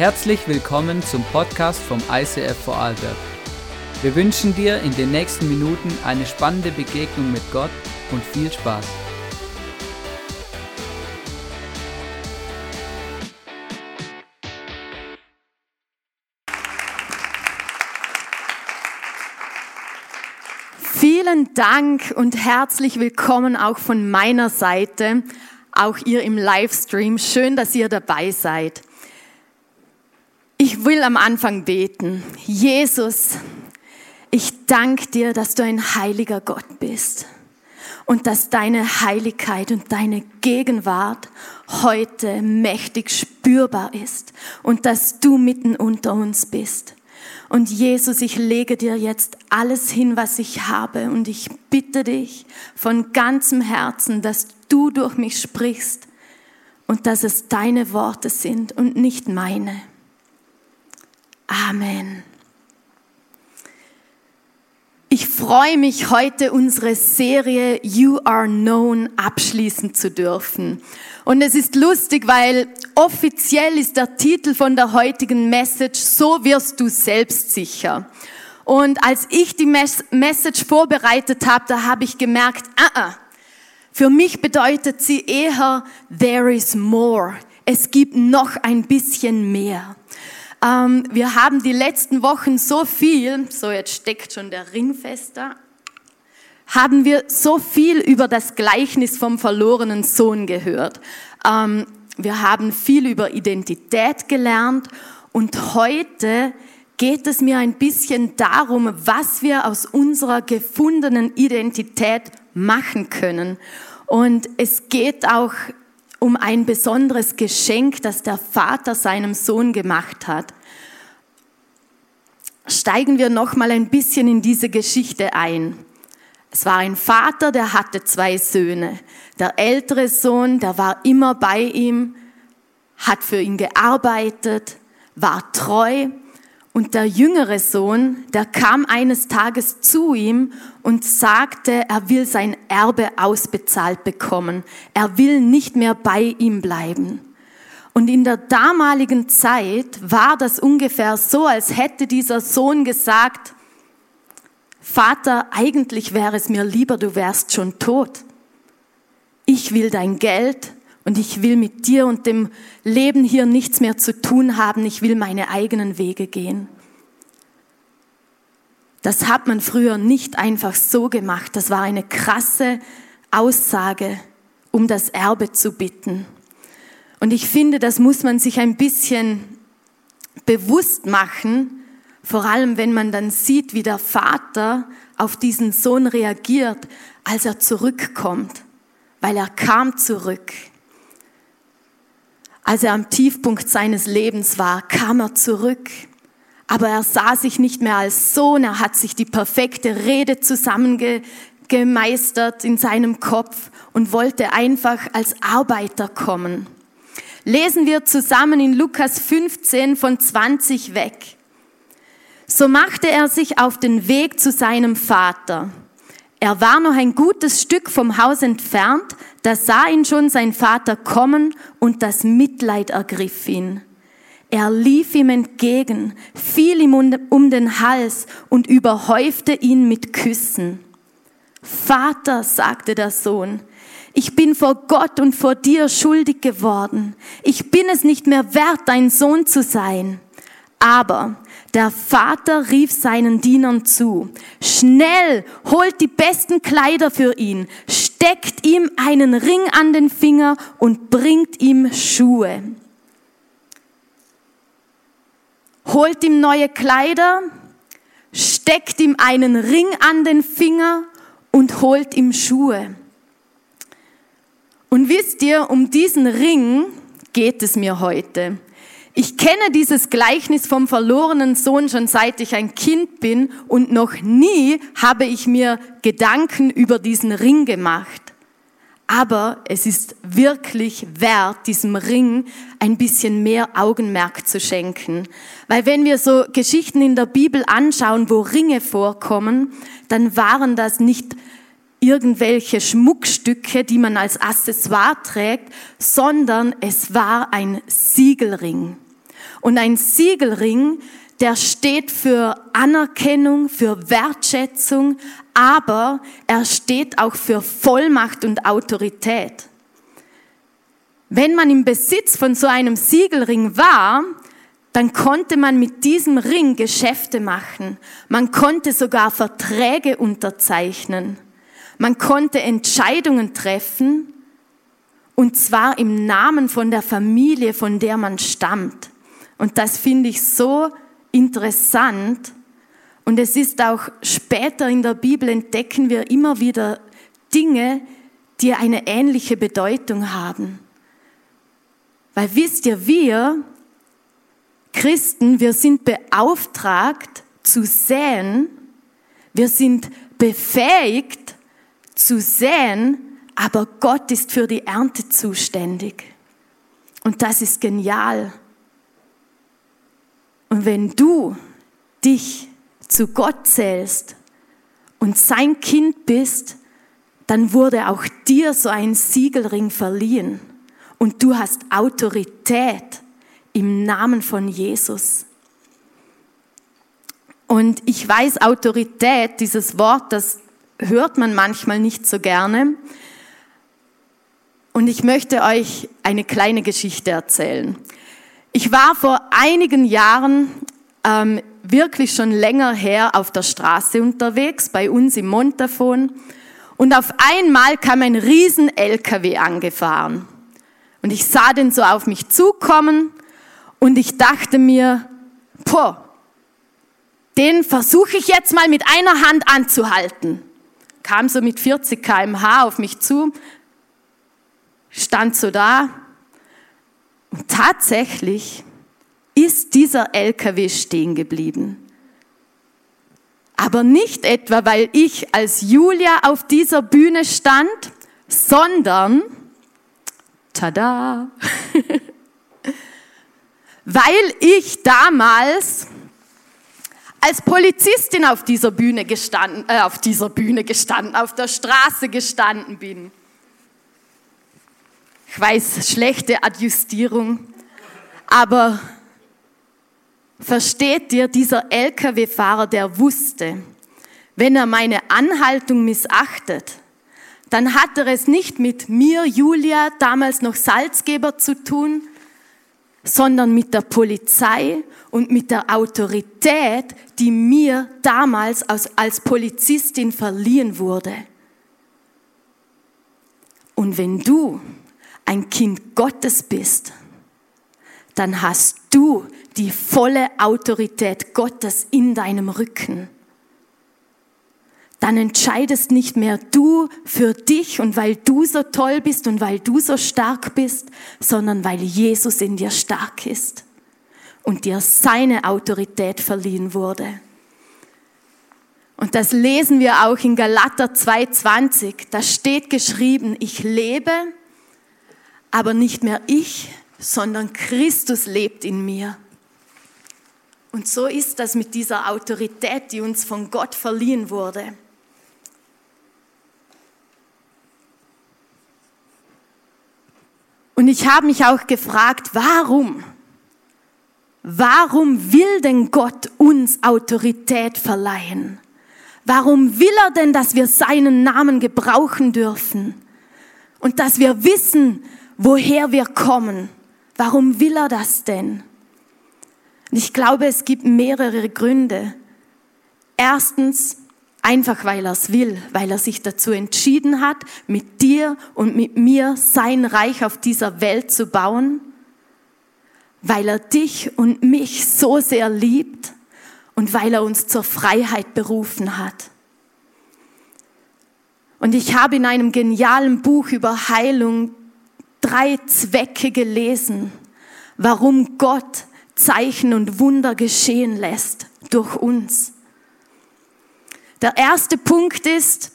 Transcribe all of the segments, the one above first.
Herzlich willkommen zum Podcast vom ICF Vorarlberg. Wir wünschen dir in den nächsten Minuten eine spannende Begegnung mit Gott und viel Spaß. Vielen Dank und herzlich willkommen auch von meiner Seite, auch ihr im Livestream. Schön, dass ihr dabei seid. Ich will am Anfang beten. Jesus, ich danke dir, dass du ein heiliger Gott bist und dass deine Heiligkeit und deine Gegenwart heute mächtig spürbar ist und dass du mitten unter uns bist. Und Jesus, ich lege dir jetzt alles hin, was ich habe und ich bitte dich von ganzem Herzen, dass du durch mich sprichst und dass es deine Worte sind und nicht meine. Amen. Ich freue mich heute unsere Serie You Are Known abschließen zu dürfen. Und es ist lustig, weil offiziell ist der Titel von der heutigen Message So wirst du selbstsicher. Und als ich die Message vorbereitet habe, da habe ich gemerkt, ah, ah, für mich bedeutet sie eher There is more. Es gibt noch ein bisschen mehr. Ähm, wir haben die letzten Wochen so viel, so jetzt steckt schon der Ring fester, haben wir so viel über das Gleichnis vom verlorenen Sohn gehört. Ähm, wir haben viel über Identität gelernt und heute geht es mir ein bisschen darum, was wir aus unserer gefundenen Identität machen können. Und es geht auch um ein besonderes Geschenk, das der Vater seinem Sohn gemacht hat. Steigen wir noch mal ein bisschen in diese Geschichte ein. Es war ein Vater, der hatte zwei Söhne. Der ältere Sohn, der war immer bei ihm, hat für ihn gearbeitet, war treu und der jüngere Sohn, der kam eines Tages zu ihm und sagte, er will sein Erbe ausbezahlt bekommen. Er will nicht mehr bei ihm bleiben. Und in der damaligen Zeit war das ungefähr so, als hätte dieser Sohn gesagt, Vater, eigentlich wäre es mir lieber, du wärst schon tot. Ich will dein Geld und ich will mit dir und dem Leben hier nichts mehr zu tun haben. Ich will meine eigenen Wege gehen. Das hat man früher nicht einfach so gemacht. Das war eine krasse Aussage, um das Erbe zu bitten. Und ich finde, das muss man sich ein bisschen bewusst machen, vor allem wenn man dann sieht, wie der Vater auf diesen Sohn reagiert, als er zurückkommt, weil er kam zurück. Als er am Tiefpunkt seines Lebens war, kam er zurück. Aber er sah sich nicht mehr als Sohn, er hat sich die perfekte Rede zusammengemeistert in seinem Kopf und wollte einfach als Arbeiter kommen. Lesen wir zusammen in Lukas 15 von 20 weg. So machte er sich auf den Weg zu seinem Vater. Er war noch ein gutes Stück vom Haus entfernt, da sah ihn schon sein Vater kommen und das Mitleid ergriff ihn. Er lief ihm entgegen, fiel ihm um den Hals und überhäufte ihn mit Küssen. Vater, sagte der Sohn, ich bin vor Gott und vor dir schuldig geworden. Ich bin es nicht mehr wert, dein Sohn zu sein. Aber der Vater rief seinen Dienern zu, schnell, holt die besten Kleider für ihn, steckt ihm einen Ring an den Finger und bringt ihm Schuhe. Holt ihm neue Kleider, steckt ihm einen Ring an den Finger und holt ihm Schuhe. Und wisst ihr, um diesen Ring geht es mir heute. Ich kenne dieses Gleichnis vom verlorenen Sohn schon seit ich ein Kind bin und noch nie habe ich mir Gedanken über diesen Ring gemacht. Aber es ist wirklich wert, diesem Ring ein bisschen mehr Augenmerk zu schenken. Weil wenn wir so Geschichten in der Bibel anschauen, wo Ringe vorkommen, dann waren das nicht irgendwelche Schmuckstücke, die man als Accessoire trägt, sondern es war ein Siegelring. Und ein Siegelring, der steht für Anerkennung, für Wertschätzung, aber er steht auch für Vollmacht und Autorität. Wenn man im Besitz von so einem Siegelring war, dann konnte man mit diesem Ring Geschäfte machen. Man konnte sogar Verträge unterzeichnen. Man konnte Entscheidungen treffen, und zwar im Namen von der Familie, von der man stammt. Und das finde ich so interessant. Und es ist auch später in der Bibel entdecken wir immer wieder Dinge, die eine ähnliche Bedeutung haben. Weil wisst ihr, wir Christen, wir sind beauftragt zu säen, wir sind befähigt zu säen, aber Gott ist für die Ernte zuständig. Und das ist genial. Und wenn du dich zu Gott zählst und sein Kind bist, dann wurde auch dir so ein Siegelring verliehen und du hast Autorität im Namen von Jesus. Und ich weiß, Autorität, dieses Wort, das hört man manchmal nicht so gerne. Und ich möchte euch eine kleine Geschichte erzählen. Ich war vor einigen Jahren ähm, wirklich schon länger her auf der Straße unterwegs, bei uns im Montafon. Und auf einmal kam ein riesen LKW angefahren. Und ich sah den so auf mich zukommen und ich dachte mir, boah, den versuche ich jetzt mal mit einer Hand anzuhalten. Kam so mit 40 kmh auf mich zu, stand so da und tatsächlich ist dieser LKW stehen geblieben. Aber nicht etwa, weil ich als Julia auf dieser Bühne stand, sondern, tada, weil ich damals als Polizistin auf dieser Bühne gestanden, äh, auf dieser Bühne gestanden, auf der Straße gestanden bin. Ich weiß, schlechte Adjustierung, aber versteht ihr, dieser Lkw-Fahrer, der wusste, wenn er meine Anhaltung missachtet, dann hat er es nicht mit mir, Julia, damals noch Salzgeber zu tun, sondern mit der Polizei und mit der Autorität, die mir damals als, als Polizistin verliehen wurde. Und wenn du ein Kind Gottes bist, dann hast du die volle Autorität Gottes in deinem Rücken. Dann entscheidest nicht mehr du für dich und weil du so toll bist und weil du so stark bist, sondern weil Jesus in dir stark ist und dir seine Autorität verliehen wurde. Und das lesen wir auch in Galater 2,20. Da steht geschrieben, ich lebe, aber nicht mehr ich, sondern Christus lebt in mir. Und so ist das mit dieser Autorität, die uns von Gott verliehen wurde. Und ich habe mich auch gefragt, warum? Warum will denn Gott uns Autorität verleihen? Warum will er denn, dass wir seinen Namen gebrauchen dürfen? Und dass wir wissen, woher wir kommen. Warum will er das denn? ich glaube, es gibt mehrere Gründe. Erstens, einfach weil er es will, weil er sich dazu entschieden hat, mit dir und mit mir sein Reich auf dieser Welt zu bauen, weil er dich und mich so sehr liebt und weil er uns zur Freiheit berufen hat. Und ich habe in einem genialen Buch über Heilung drei Zwecke gelesen, warum Gott Zeichen und Wunder geschehen lässt durch uns. Der erste Punkt ist,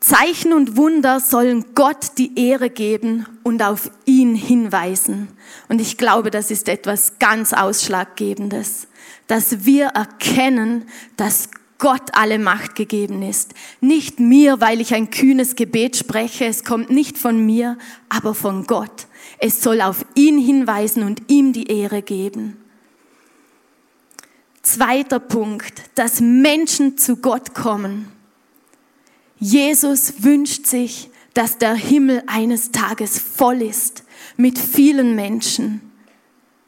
Zeichen und Wunder sollen Gott die Ehre geben und auf ihn hinweisen. Und ich glaube, das ist etwas ganz Ausschlaggebendes, dass wir erkennen, dass Gott alle Macht gegeben ist. Nicht mir, weil ich ein kühnes Gebet spreche, es kommt nicht von mir, aber von Gott. Es soll auf ihn hinweisen und ihm die Ehre geben. Zweiter Punkt, dass Menschen zu Gott kommen. Jesus wünscht sich, dass der Himmel eines Tages voll ist mit vielen Menschen.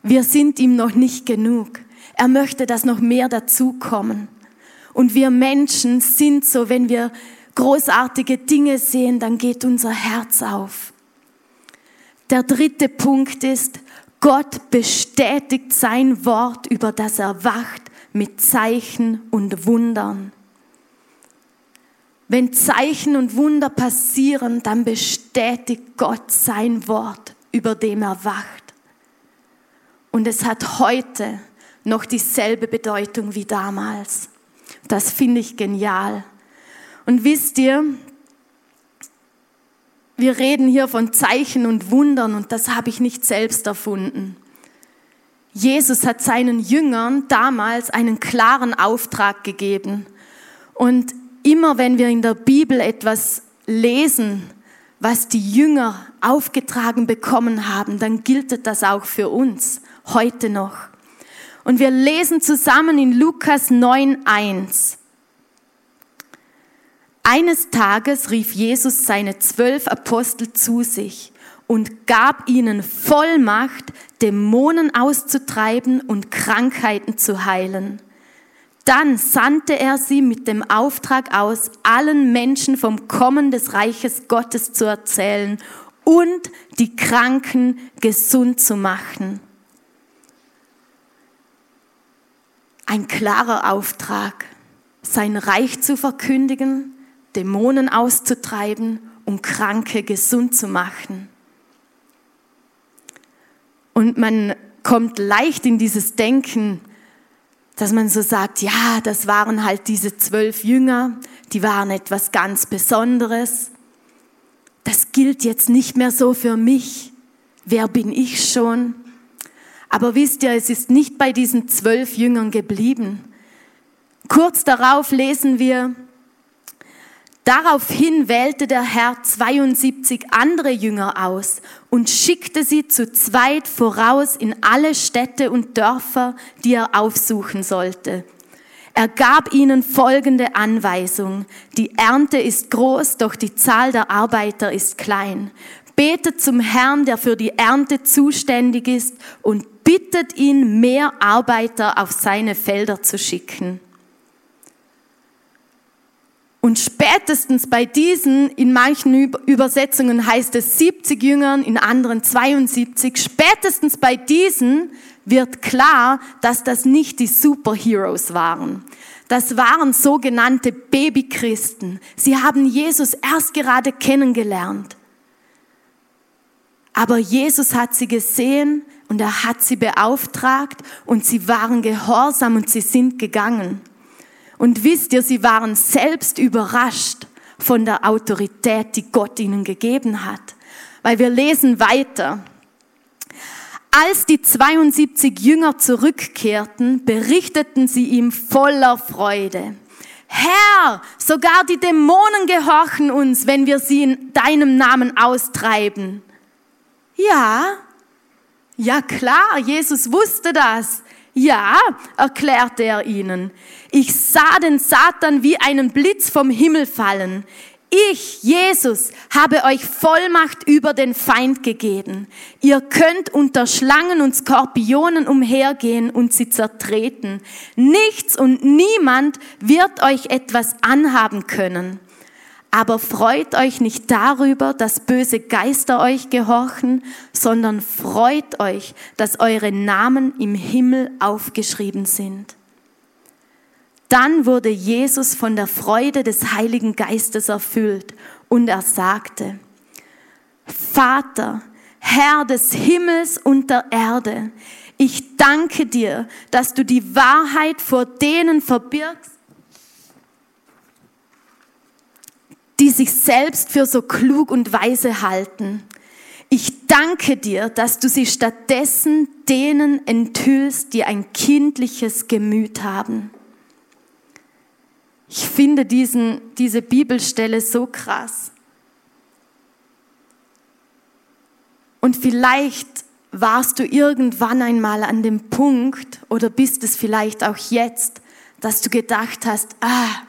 Wir sind ihm noch nicht genug. Er möchte, dass noch mehr dazukommen. Und wir Menschen sind so, wenn wir großartige Dinge sehen, dann geht unser Herz auf. Der dritte Punkt ist, Gott bestätigt sein Wort, über das er wacht, mit Zeichen und Wundern. Wenn Zeichen und Wunder passieren, dann bestätigt Gott sein Wort, über dem er wacht. Und es hat heute noch dieselbe Bedeutung wie damals. Das finde ich genial. Und wisst ihr, wir reden hier von Zeichen und Wundern und das habe ich nicht selbst erfunden. Jesus hat seinen Jüngern damals einen klaren Auftrag gegeben. Und immer wenn wir in der Bibel etwas lesen, was die Jünger aufgetragen bekommen haben, dann gilt das auch für uns heute noch. Und wir lesen zusammen in Lukas 9.1. Eines Tages rief Jesus seine zwölf Apostel zu sich und gab ihnen Vollmacht, Dämonen auszutreiben und Krankheiten zu heilen. Dann sandte er sie mit dem Auftrag aus, allen Menschen vom Kommen des Reiches Gottes zu erzählen und die Kranken gesund zu machen. Ein klarer Auftrag, sein Reich zu verkündigen, Dämonen auszutreiben und Kranke gesund zu machen. Und man kommt leicht in dieses Denken, dass man so sagt, ja, das waren halt diese zwölf Jünger, die waren etwas ganz Besonderes. Das gilt jetzt nicht mehr so für mich. Wer bin ich schon? Aber wisst ihr, es ist nicht bei diesen zwölf Jüngern geblieben. Kurz darauf lesen wir, Daraufhin wählte der Herr 72 andere Jünger aus und schickte sie zu zweit voraus in alle Städte und Dörfer, die er aufsuchen sollte. Er gab ihnen folgende Anweisung. Die Ernte ist groß, doch die Zahl der Arbeiter ist klein. Betet zum Herrn, der für die Ernte zuständig ist, und bittet ihn, mehr Arbeiter auf seine Felder zu schicken. Und spätestens bei diesen, in manchen Übersetzungen heißt es 70 Jüngern, in anderen 72, spätestens bei diesen wird klar, dass das nicht die Superheroes waren. Das waren sogenannte Babychristen. Sie haben Jesus erst gerade kennengelernt. Aber Jesus hat sie gesehen und er hat sie beauftragt und sie waren gehorsam und sie sind gegangen. Und wisst ihr, sie waren selbst überrascht von der Autorität, die Gott ihnen gegeben hat. Weil wir lesen weiter. Als die 72 Jünger zurückkehrten, berichteten sie ihm voller Freude. Herr, sogar die Dämonen gehorchen uns, wenn wir sie in deinem Namen austreiben. Ja, ja klar, Jesus wusste das. Ja, erklärte er ihnen, ich sah den Satan wie einen Blitz vom Himmel fallen. Ich, Jesus, habe euch Vollmacht über den Feind gegeben. Ihr könnt unter Schlangen und Skorpionen umhergehen und sie zertreten. Nichts und niemand wird euch etwas anhaben können. Aber freut euch nicht darüber, dass böse Geister euch gehorchen, sondern freut euch, dass eure Namen im Himmel aufgeschrieben sind. Dann wurde Jesus von der Freude des Heiligen Geistes erfüllt und er sagte, Vater, Herr des Himmels und der Erde, ich danke dir, dass du die Wahrheit vor denen verbirgst, die sich selbst für so klug und weise halten. Ich danke dir, dass du sie stattdessen denen enthüllst, die ein kindliches Gemüt haben. Ich finde diesen, diese Bibelstelle so krass. Und vielleicht warst du irgendwann einmal an dem Punkt oder bist es vielleicht auch jetzt, dass du gedacht hast, ah,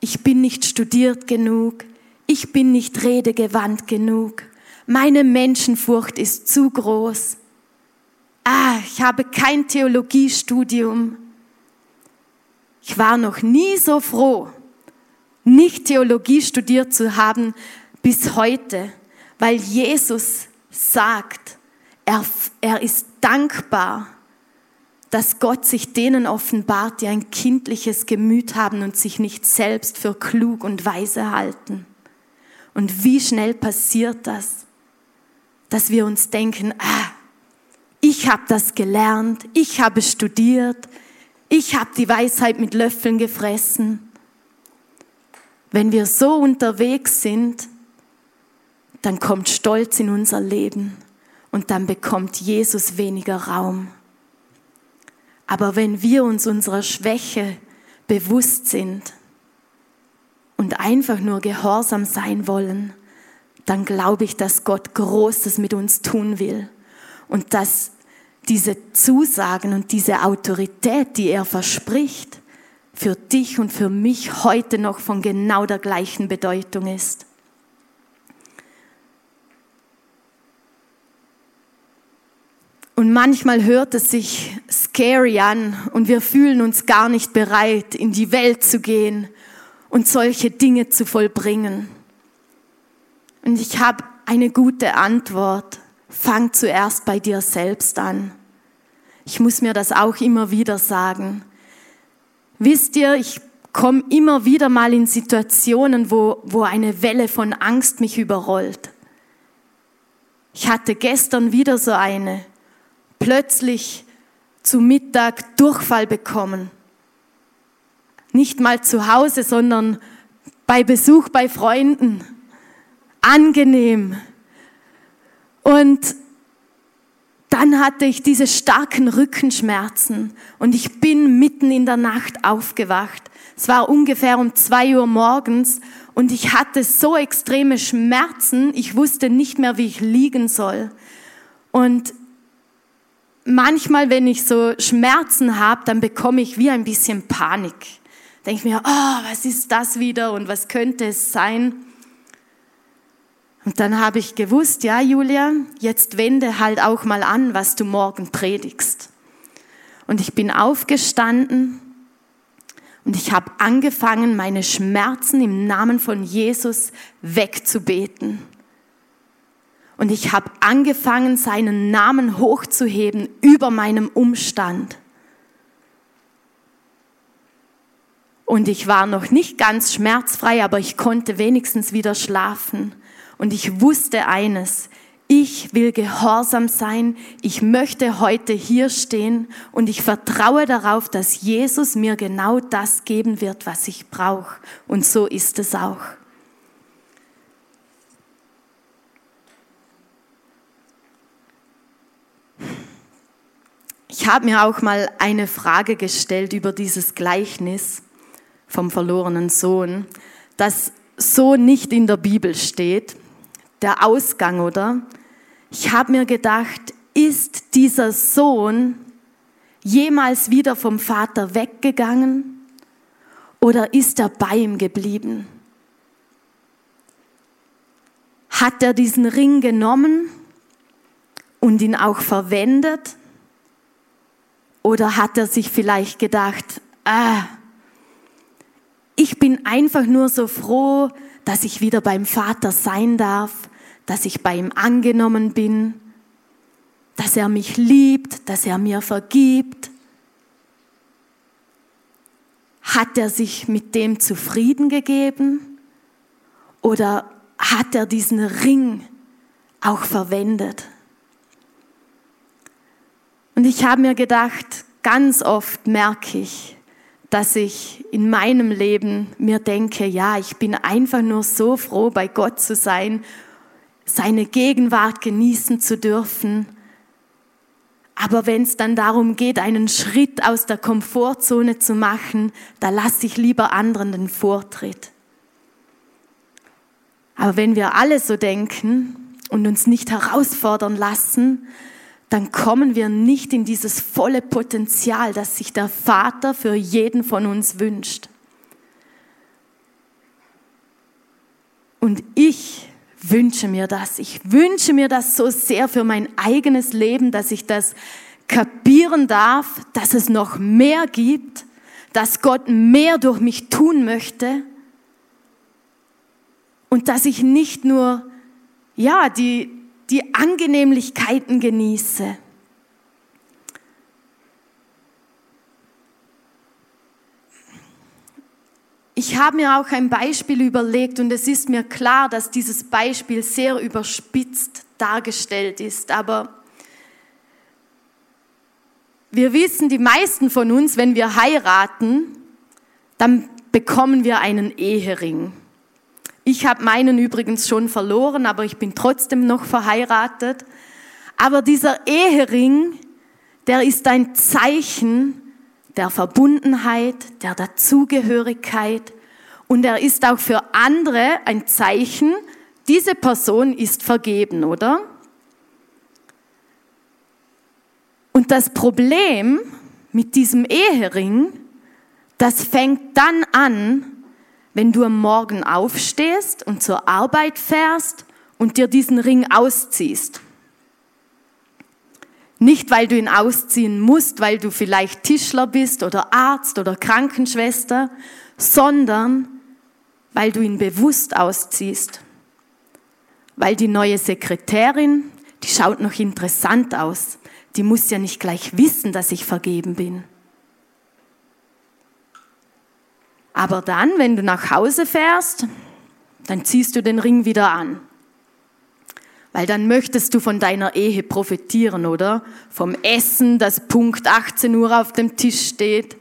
ich bin nicht studiert genug, ich bin nicht redegewandt genug, meine Menschenfurcht ist zu groß, ah, ich habe kein Theologiestudium. Ich war noch nie so froh, nicht Theologie studiert zu haben bis heute, weil Jesus sagt, er, er ist dankbar, dass Gott sich denen offenbart, die ein kindliches Gemüt haben und sich nicht selbst für klug und weise halten. Und wie schnell passiert das, dass wir uns denken, ah, ich habe das gelernt, ich habe studiert, ich habe die Weisheit mit Löffeln gefressen. Wenn wir so unterwegs sind, dann kommt Stolz in unser Leben und dann bekommt Jesus weniger Raum. Aber wenn wir uns unserer Schwäche bewusst sind und einfach nur gehorsam sein wollen, dann glaube ich, dass Gott Großes mit uns tun will und dass diese Zusagen und diese Autorität, die er verspricht, für dich und für mich heute noch von genau der gleichen Bedeutung ist. Und manchmal hört es sich scary an und wir fühlen uns gar nicht bereit, in die Welt zu gehen und solche Dinge zu vollbringen. Und ich habe eine gute Antwort. Fang zuerst bei dir selbst an. Ich muss mir das auch immer wieder sagen. Wisst ihr, ich komme immer wieder mal in Situationen, wo, wo eine Welle von Angst mich überrollt. Ich hatte gestern wieder so eine plötzlich zu Mittag Durchfall bekommen. Nicht mal zu Hause, sondern bei Besuch bei Freunden. Angenehm. Und dann hatte ich diese starken Rückenschmerzen und ich bin mitten in der Nacht aufgewacht. Es war ungefähr um zwei Uhr morgens und ich hatte so extreme Schmerzen, ich wusste nicht mehr, wie ich liegen soll. Und manchmal, wenn ich so Schmerzen habe, dann bekomme ich wie ein bisschen Panik. Denke mir, oh, was ist das wieder und was könnte es sein? Und dann habe ich gewusst, ja, Julia, jetzt wende halt auch mal an, was du morgen predigst. Und ich bin aufgestanden und ich habe angefangen, meine Schmerzen im Namen von Jesus wegzubeten. Und ich habe angefangen, seinen Namen hochzuheben über meinem Umstand. Und ich war noch nicht ganz schmerzfrei, aber ich konnte wenigstens wieder schlafen. Und ich wusste eines, ich will gehorsam sein, ich möchte heute hier stehen und ich vertraue darauf, dass Jesus mir genau das geben wird, was ich brauche. Und so ist es auch. Ich habe mir auch mal eine Frage gestellt über dieses Gleichnis vom verlorenen Sohn, das so nicht in der Bibel steht. Der Ausgang, oder? Ich habe mir gedacht, ist dieser Sohn jemals wieder vom Vater weggegangen oder ist er bei ihm geblieben? Hat er diesen Ring genommen und ihn auch verwendet? Oder hat er sich vielleicht gedacht, ah, ich bin einfach nur so froh, dass ich wieder beim Vater sein darf, dass ich bei ihm angenommen bin, dass er mich liebt, dass er mir vergibt. Hat er sich mit dem zufrieden gegeben oder hat er diesen Ring auch verwendet? Und ich habe mir gedacht, ganz oft merke ich, dass ich in meinem Leben mir denke, ja, ich bin einfach nur so froh, bei Gott zu sein, seine Gegenwart genießen zu dürfen. Aber wenn es dann darum geht, einen Schritt aus der Komfortzone zu machen, da lasse ich lieber anderen den Vortritt. Aber wenn wir alle so denken und uns nicht herausfordern lassen, dann kommen wir nicht in dieses volle Potenzial, das sich der Vater für jeden von uns wünscht. Und ich wünsche mir das. Ich wünsche mir das so sehr für mein eigenes Leben, dass ich das kapieren darf, dass es noch mehr gibt, dass Gott mehr durch mich tun möchte und dass ich nicht nur ja, die die Angenehmlichkeiten genieße. Ich habe mir auch ein Beispiel überlegt und es ist mir klar, dass dieses Beispiel sehr überspitzt dargestellt ist, aber wir wissen, die meisten von uns, wenn wir heiraten, dann bekommen wir einen Ehering. Ich habe meinen übrigens schon verloren, aber ich bin trotzdem noch verheiratet. Aber dieser Ehering, der ist ein Zeichen der Verbundenheit, der Dazugehörigkeit und er ist auch für andere ein Zeichen, diese Person ist vergeben, oder? Und das Problem mit diesem Ehering, das fängt dann an, wenn du am Morgen aufstehst und zur Arbeit fährst und dir diesen Ring ausziehst. Nicht, weil du ihn ausziehen musst, weil du vielleicht Tischler bist oder Arzt oder Krankenschwester, sondern weil du ihn bewusst ausziehst. Weil die neue Sekretärin, die schaut noch interessant aus, die muss ja nicht gleich wissen, dass ich vergeben bin. Aber dann, wenn du nach Hause fährst, dann ziehst du den Ring wieder an. Weil dann möchtest du von deiner Ehe profitieren, oder? Vom Essen, das Punkt 18 Uhr auf dem Tisch steht.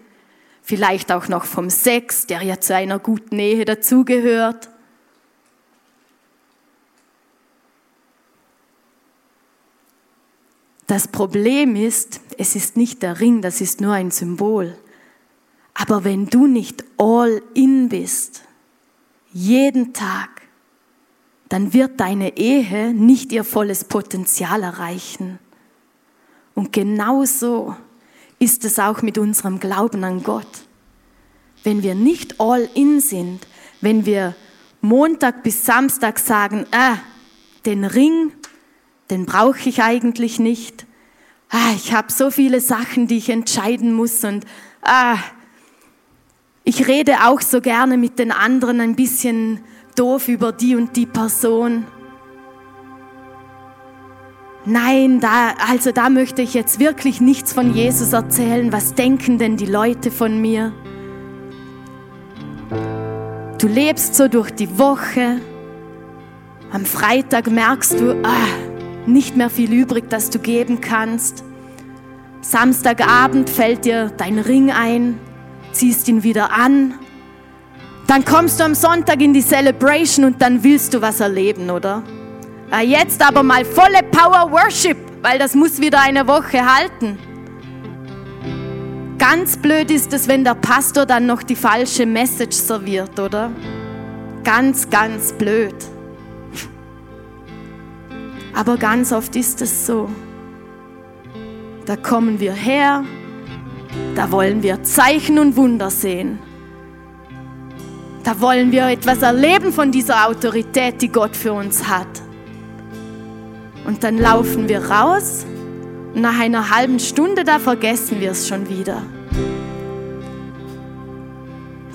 Vielleicht auch noch vom Sex, der ja zu einer guten Ehe dazugehört. Das Problem ist, es ist nicht der Ring, das ist nur ein Symbol. Aber wenn du nicht all in bist, jeden Tag, dann wird deine Ehe nicht ihr volles Potenzial erreichen. Und genauso ist es auch mit unserem Glauben an Gott. Wenn wir nicht all in sind, wenn wir Montag bis Samstag sagen, ah, den Ring, den brauche ich eigentlich nicht. Ah, ich habe so viele Sachen, die ich entscheiden muss und ah, ich rede auch so gerne mit den anderen ein bisschen doof über die und die Person. Nein, da, also da möchte ich jetzt wirklich nichts von Jesus erzählen. Was denken denn die Leute von mir? Du lebst so durch die Woche. Am Freitag merkst du, ah, nicht mehr viel übrig, das du geben kannst. Samstagabend fällt dir dein Ring ein, ziehst ihn wieder an dann kommst du am Sonntag in die Celebration und dann willst du was erleben, oder? Ah, jetzt aber mal volle Power Worship, weil das muss wieder eine Woche halten. Ganz blöd ist es, wenn der Pastor dann noch die falsche Message serviert, oder? Ganz, ganz blöd. Aber ganz oft ist es so. Da kommen wir her, da wollen wir Zeichen und Wunder sehen. Da wollen wir etwas erleben von dieser Autorität, die Gott für uns hat. Und dann laufen wir raus und nach einer halben Stunde, da vergessen wir es schon wieder.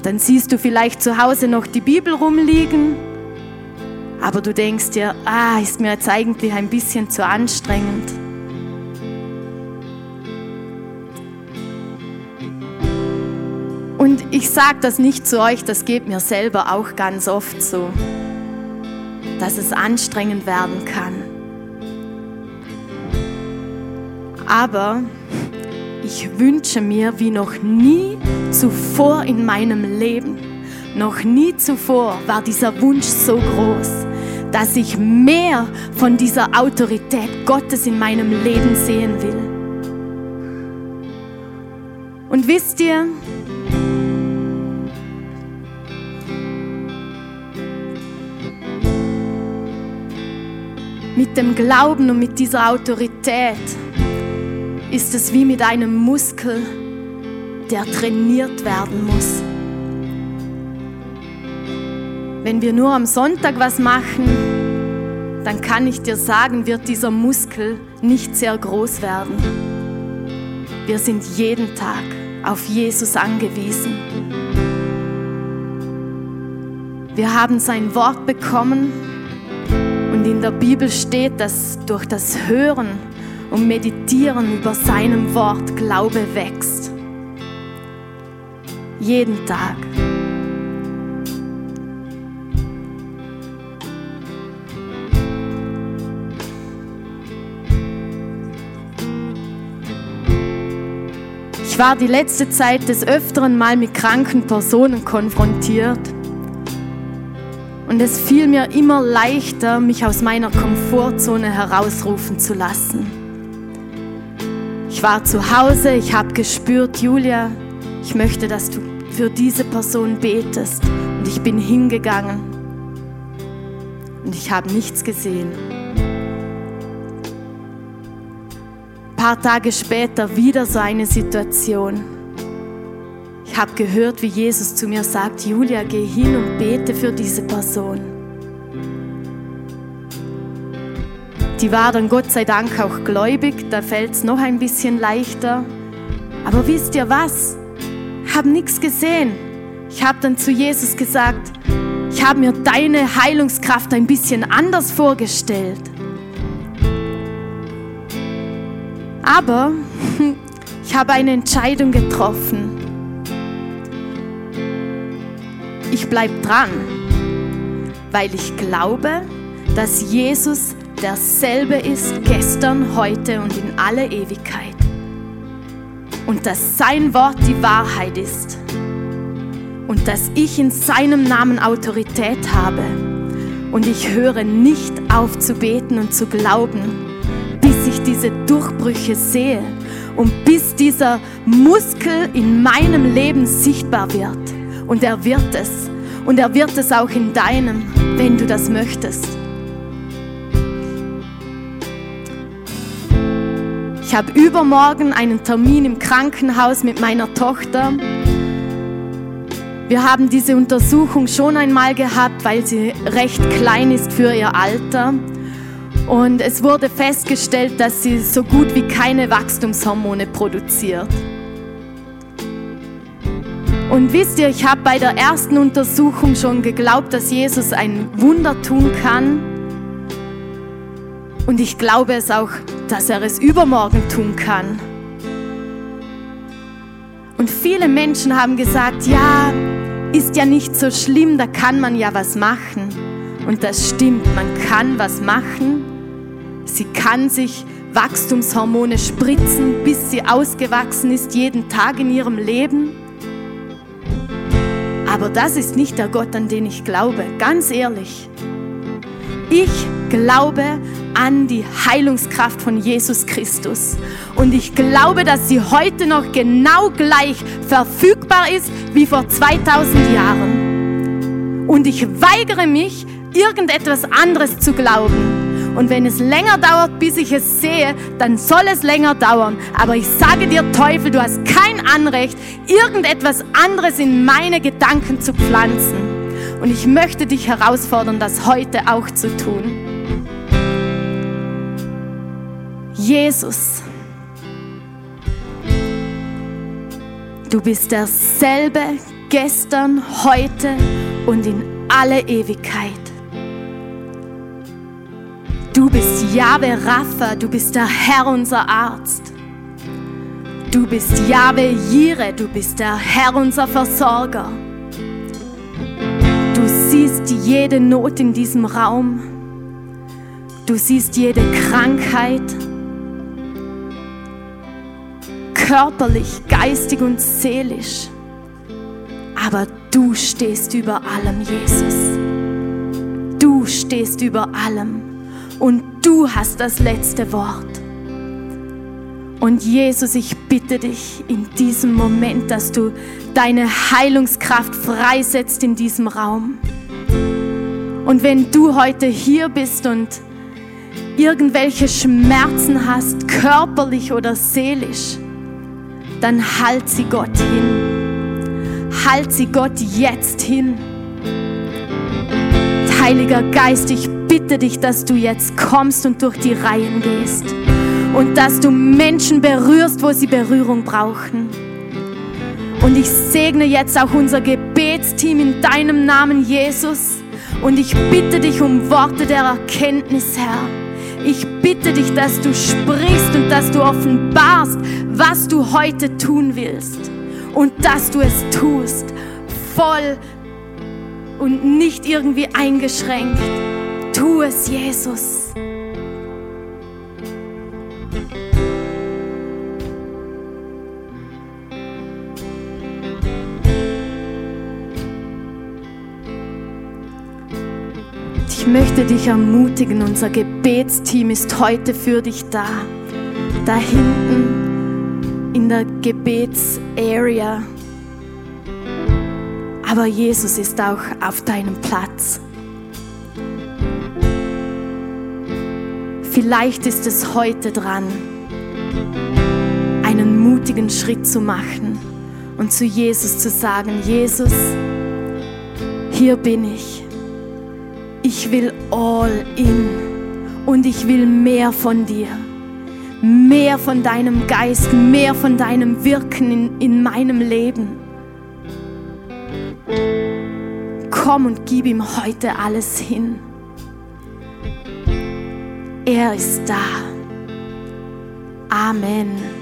Dann siehst du vielleicht zu Hause noch die Bibel rumliegen, aber du denkst dir, ah, ist mir jetzt eigentlich ein bisschen zu anstrengend. Ich sage das nicht zu euch, das geht mir selber auch ganz oft so, dass es anstrengend werden kann. Aber ich wünsche mir wie noch nie zuvor in meinem Leben, noch nie zuvor war dieser Wunsch so groß, dass ich mehr von dieser Autorität Gottes in meinem Leben sehen will. Und wisst ihr, mit dem Glauben und mit dieser Autorität ist es wie mit einem Muskel, der trainiert werden muss. Wenn wir nur am Sonntag was machen, dann kann ich dir sagen, wird dieser Muskel nicht sehr groß werden. Wir sind jeden Tag auf Jesus angewiesen. Wir haben sein Wort bekommen und in der Bibel steht, dass durch das Hören und Meditieren über seinem Wort Glaube wächst. Jeden Tag. Ich war die letzte Zeit des Öfteren mal mit kranken Personen konfrontiert. Und es fiel mir immer leichter, mich aus meiner Komfortzone herausrufen zu lassen. Ich war zu Hause, ich habe gespürt, Julia, ich möchte, dass du für diese Person betest. Und ich bin hingegangen und ich habe nichts gesehen. Ein paar Tage später wieder so eine Situation. Ich habe gehört, wie Jesus zu mir sagt, Julia, geh hin und bete für diese Person. Die war dann Gott sei Dank auch gläubig, da fällt es noch ein bisschen leichter. Aber wisst ihr was? Ich habe nichts gesehen. Ich habe dann zu Jesus gesagt, ich habe mir deine Heilungskraft ein bisschen anders vorgestellt. Aber ich habe eine Entscheidung getroffen. Ich bleibe dran, weil ich glaube, dass Jesus derselbe ist gestern, heute und in alle Ewigkeit. Und dass sein Wort die Wahrheit ist. Und dass ich in seinem Namen Autorität habe. Und ich höre nicht auf zu beten und zu glauben, bis ich diese Durchbrüche sehe und bis dieser Muskel in meinem Leben sichtbar wird. Und er wird es. Und er wird es auch in deinem, wenn du das möchtest. Ich habe übermorgen einen Termin im Krankenhaus mit meiner Tochter. Wir haben diese Untersuchung schon einmal gehabt, weil sie recht klein ist für ihr Alter. Und es wurde festgestellt, dass sie so gut wie keine Wachstumshormone produziert. Und wisst ihr, ich habe bei der ersten Untersuchung schon geglaubt, dass Jesus ein Wunder tun kann. Und ich glaube es auch dass er es übermorgen tun kann. Und viele Menschen haben gesagt, ja, ist ja nicht so schlimm, da kann man ja was machen. Und das stimmt, man kann was machen. Sie kann sich Wachstumshormone spritzen, bis sie ausgewachsen ist, jeden Tag in ihrem Leben. Aber das ist nicht der Gott, an den ich glaube, ganz ehrlich. Ich glaube an die Heilungskraft von Jesus Christus. Und ich glaube, dass sie heute noch genau gleich verfügbar ist wie vor 2000 Jahren. Und ich weigere mich, irgendetwas anderes zu glauben. Und wenn es länger dauert, bis ich es sehe, dann soll es länger dauern. Aber ich sage dir, Teufel, du hast kein Anrecht, irgendetwas anderes in meine Gedanken zu pflanzen. Und ich möchte dich herausfordern, das heute auch zu tun. Jesus, du bist derselbe gestern, heute und in alle Ewigkeit. Du bist Jahwe Rapha, du bist der Herr unser Arzt. Du bist Jahwe Jire, du bist der Herr unser Versorger siehst jede Not in diesem Raum. Du siehst jede Krankheit. Körperlich, geistig und seelisch. Aber du stehst über allem, Jesus. Du stehst über allem. Und du hast das letzte Wort. Und Jesus, ich bitte dich in diesem Moment, dass du deine Heilungskraft freisetzt in diesem Raum. Und wenn du heute hier bist und irgendwelche Schmerzen hast, körperlich oder seelisch, dann halt sie Gott hin. Halt sie Gott jetzt hin. Heiliger Geist, ich bitte dich, dass du jetzt kommst und durch die Reihen gehst und dass du Menschen berührst, wo sie Berührung brauchen. Und ich segne jetzt auch unser Gebetsteam in deinem Namen, Jesus. Und ich bitte dich um Worte der Erkenntnis, Herr. Ich bitte dich, dass du sprichst und dass du offenbarst, was du heute tun willst. Und dass du es tust, voll und nicht irgendwie eingeschränkt. Tu es, Jesus. Ich möchte dich ermutigen, unser Gebetsteam ist heute für dich da. Da hinten in der Gebetsarea. Aber Jesus ist auch auf deinem Platz. Vielleicht ist es heute dran, einen mutigen Schritt zu machen und zu Jesus zu sagen, Jesus, hier bin ich. Ich will all in und ich will mehr von dir, mehr von deinem Geist, mehr von deinem Wirken in, in meinem Leben. Komm und gib ihm heute alles hin. Er ist da. Amen.